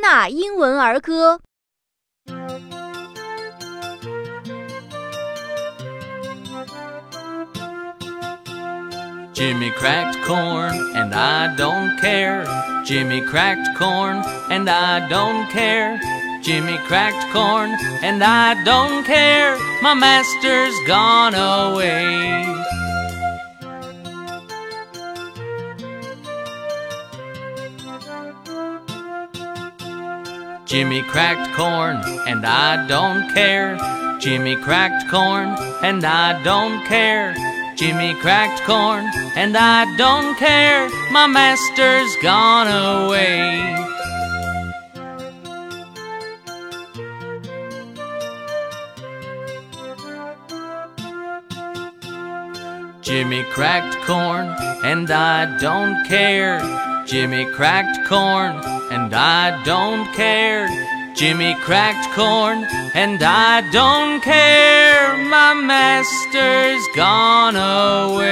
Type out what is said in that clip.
纳英文儿歌。Jimmy cracked corn and I don't care. Jimmy cracked corn and I don't care. Jimmy cracked corn and I don't care. My master's gone away. Jimmy cracked corn and I don't care. Jimmy cracked corn and I don't care. Jimmy cracked corn and I don't care. My master's gone away. Jimmy cracked corn and I don't care. Jimmy cracked corn and I don't care. Jimmy cracked corn and I don't care. My master's gone away.